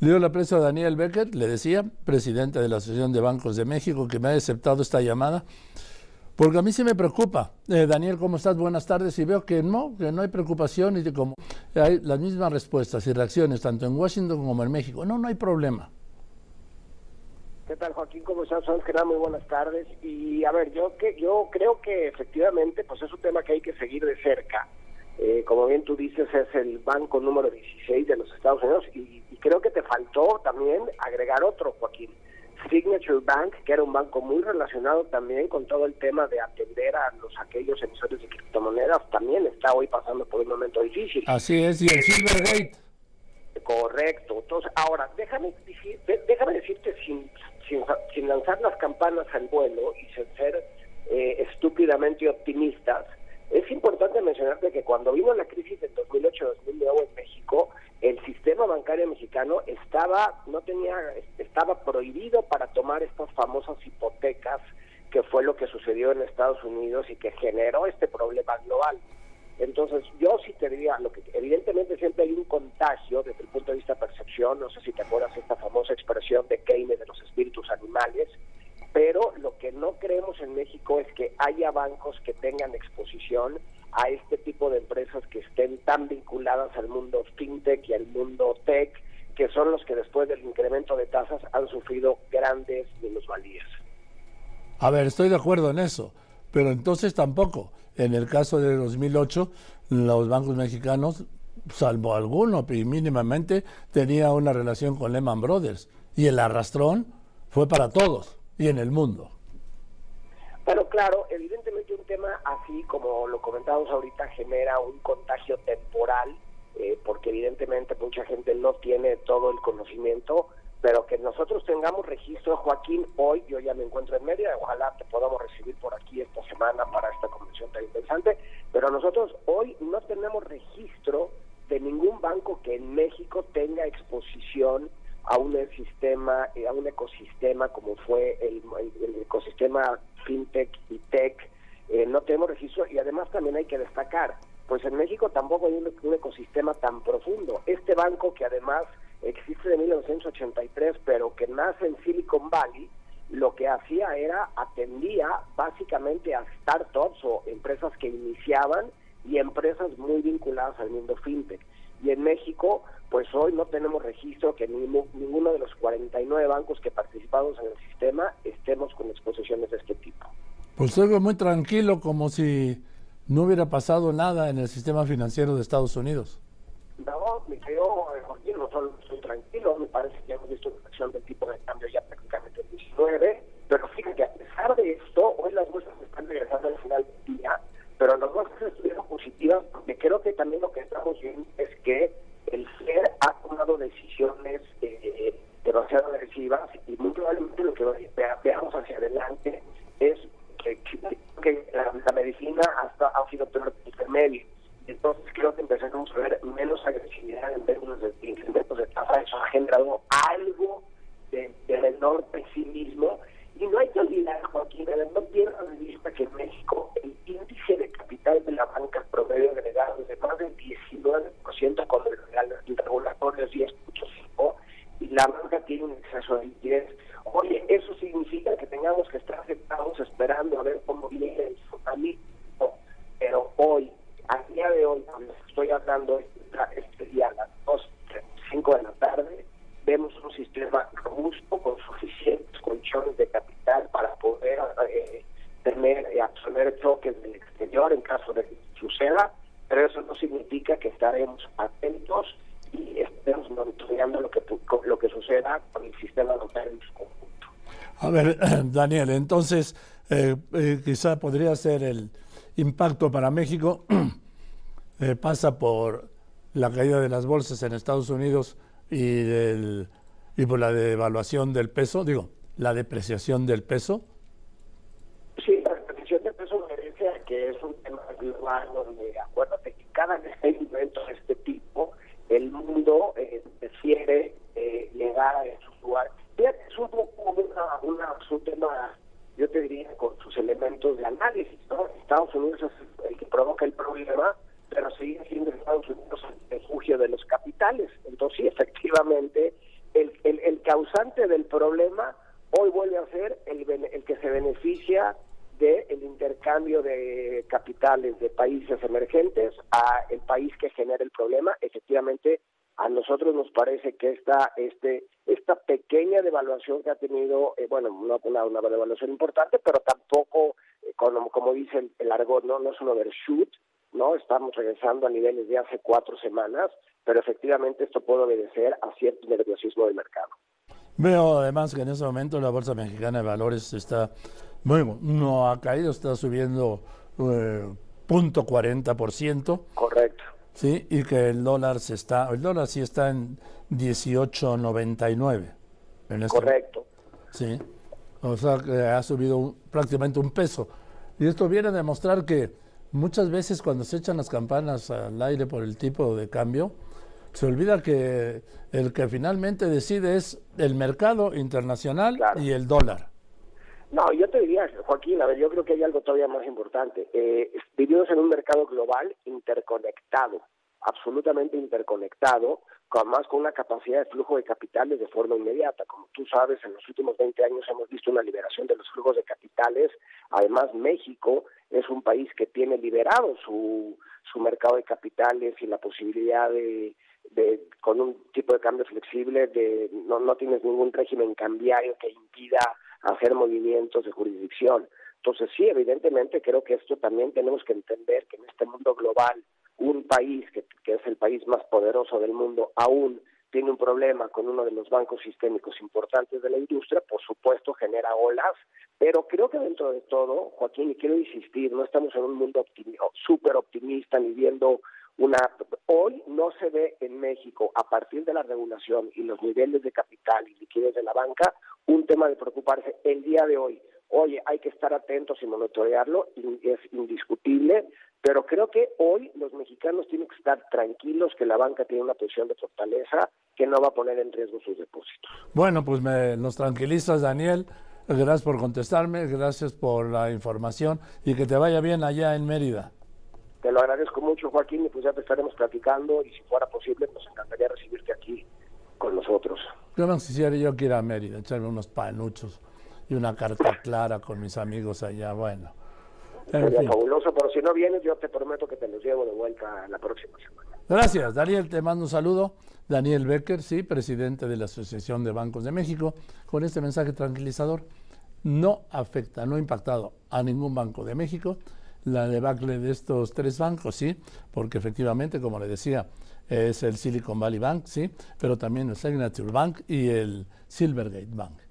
Le doy la aprecio a Daniel Becker, le decía, presidente de la Asociación de Bancos de México, que me ha aceptado esta llamada, porque a mí sí me preocupa. Eh, Daniel, ¿cómo estás? Buenas tardes. Y veo que no, que no hay preocupación y que como hay las mismas respuestas y reacciones tanto en Washington como en México. No, no hay problema. ¿Qué tal, Joaquín? ¿Cómo estás? muy buenas tardes. Y a ver, yo que yo creo que efectivamente pues es un tema que hay que seguir de cerca. Eh, como bien tú dices, es el banco número 16 de los Estados Unidos y, creo que también agregar otro, Joaquín. Signature Bank, que era un banco muy relacionado también con todo el tema de atender a los aquellos emisores de criptomonedas, también está hoy pasando por un momento difícil. Así es, y el Silvergate. Correcto. Entonces, ahora, déjame, déjame decirte sin, sin, lanzar las campanas al vuelo y sin ser eh, estúpidamente optimistas, es importante mencionarte que cuando vino la crisis del 2008-2009 en México, el sistema bancario mexicano estaba no tenía estaba prohibido para tomar estas famosas hipotecas que fue lo que sucedió en Estados Unidos y que generó este problema global. Entonces, yo sí te diría, lo que evidentemente siempre hay un contagio desde el punto de vista de percepción, no sé si te acuerdas esta famosa expresión de Keynes de los espíritus animales, pero lo que no creemos en México es que haya bancos que tengan exposición a este tipo de empresas que estén tan vinculadas al mundo fintech y al mundo tech, que son los que después del incremento de tasas han sufrido grandes minusvalías. A ver, estoy de acuerdo en eso, pero entonces tampoco en el caso de 2008, los bancos mexicanos, salvo alguno, mínimamente, tenía una relación con Lehman Brothers. Y el arrastrón fue para todos y en el mundo. Pero claro, evidentemente un tema así como lo comentamos ahorita genera un contagio temporal, eh, porque evidentemente mucha gente no tiene todo el conocimiento pero que nosotros tengamos registro, Joaquín, hoy yo ya me encuentro en media, ojalá te podamos recibir por aquí esta semana para esta convención tan interesante, pero nosotros hoy no tenemos registro de ningún banco que en México tenga exposición a un sistema, eh, a un ecosistema como fue el, ecosistema fintech y tech, eh, no tenemos registro y además también hay que destacar, pues en México tampoco hay un ecosistema tan profundo. Este banco que además existe de 1983, pero que nace en Silicon Valley, lo que hacía era atendía básicamente a startups o empresas que iniciaban y empresas muy vinculadas al mundo fintech. Y en México, pues hoy no tenemos registro que ninguno de los 49 bancos que participamos en el sistema estemos con exposiciones de este tipo. Pues estoy muy tranquilo, como si no hubiera pasado nada en el sistema financiero de Estados Unidos. No, me quedo, Joaquín, no solo estoy tranquilo, me parece que hemos visto una acción del tipo de cambio ya prácticamente el 19, pero fíjate, a pesar de esto, hoy las bolsas están regresando al final del día, pero las bolsas estuvieron positivas porque creo que también lo que estamos viendo es que el FED ha tomado decisiones eh, demasiado agresivas y muy probablemente lo que veamos hacia adelante es que, que la, medicina hasta ha sido peor que el medio entonces creo que empezamos a ver menos agresividad en términos de incrementos de tasa. Eso ha generado algo de, menor pesimismo. Y no hay que olvidar, Joaquín, no pierdan de vista que en México el índice de capital de la banca promedio agregado es de más del 19% con el regulatorio es 10.5% y la banca tiene un exceso de liquidez. Oye, eso significa que tengamos que estar sentados esperando a ver cómo viene el tsunami. Pero hoy a día de hoy, cuando estoy hablando este día a las 2, 5 de la tarde, vemos un sistema robusto con suficientes colchones de capital para poder eh, tener y absorber choques del exterior en caso de que suceda, pero eso no significa que estaremos atentos y estemos monitoreando lo que lo que suceda el sistema local en su conjunto. A ver, Daniel, entonces eh, eh, quizá podría ser el impacto para México eh, pasa por la caída de las bolsas en Estados Unidos y, del, y por la devaluación del peso, digo, la depreciación del peso. Sí, la depreciación del peso merece que es un tema global donde acuérdate que cada vez que hay evento de este tipo, el mundo eh, prefiere eh, llegar a su lugar. Es un poco una, una, un tema yo te diría, con sus elementos de análisis. ¿no? Estados Unidos es el que provoca el problema, pero sigue siendo Estados Unidos el refugio de los capitales. Entonces, sí, efectivamente, el causante del problema hoy vuelve a ser el, el que se beneficia del intercambio de capitales de países emergentes a el país que genera el problema. Efectivamente, a nosotros nos parece que esta este esta pequeña devaluación que ha tenido, eh, bueno, no una, una devaluación importante, pero tampoco, eh, como, como dice el, el argot, no, no es un overshoot, no estamos regresando a niveles de hace cuatro semanas, pero efectivamente esto puede obedecer a cierto nerviosismo del mercado. Veo además que en ese momento la Bolsa Mexicana de Valores está, bueno, no ha caído, está subiendo eh, punto 40%. Correcto. Sí, y que el dólar se está, el dólar sí está en 18.99. En este, Correcto. Sí, o sea que ha subido prácticamente un peso. Y esto viene a demostrar que muchas veces cuando se echan las campanas al aire por el tipo de cambio, se olvida que el que finalmente decide es el mercado internacional y el dólar. No, yo te diría, Joaquín, a ver, yo creo que hay algo todavía más importante. Eh, vivimos en un mercado global interconectado, absolutamente interconectado, con más con una capacidad de flujo de capitales de forma inmediata. Como tú sabes, en los últimos 20 años hemos visto una liberación de los flujos de capitales. Además, México es un país que tiene liberado su, su mercado de capitales y la posibilidad de, de con un tipo de cambio flexible, de no, no tienes ningún régimen cambiario que impida hacer movimientos de jurisdicción. Entonces sí, evidentemente creo que esto también tenemos que entender que en este mundo global, un país que, es el país más poderoso del mundo aún tiene un problema con uno de los bancos sistémicos importantes de la industria, por supuesto genera olas, pero creo que dentro de todo, Joaquín, y quiero insistir, no estamos en un mundo súper optimista ni viendo una hoy no se ve en México a partir de la regulación y los niveles de capital y liquidez de la banca un tema de preocuparse el día de hoy. Oye, hay que estar atentos y monitorearlo, es indiscutible, pero creo que hoy los mexicanos tienen que estar tranquilos que la banca tiene una posición de fortaleza que no va a poner en riesgo sus depósitos. Bueno, pues me, nos tranquilizas, Daniel. Gracias por contestarme, gracias por la información y que te vaya bien allá en Mérida. Te lo agradezco mucho, Joaquín, y pues ya te estaremos platicando y si fuera posible, nos encantaría recibirte aquí con nosotros. Yo no quisiera yo quiero ir a Mérida, echarme unos panuchos y una carta clara con mis amigos allá, bueno. Sería fabuloso, pero si no vienes, yo te prometo que te los llevo de vuelta la próxima semana. Gracias, Daniel, te mando un saludo. Daniel Becker, sí, presidente de la Asociación de Bancos de México, con este mensaje tranquilizador. No afecta, no ha impactado a ningún banco de México la debacle de estos tres bancos, sí, porque efectivamente, como le decía, es el Silicon Valley Bank, sí, pero también el Signature Bank y el Silvergate Bank.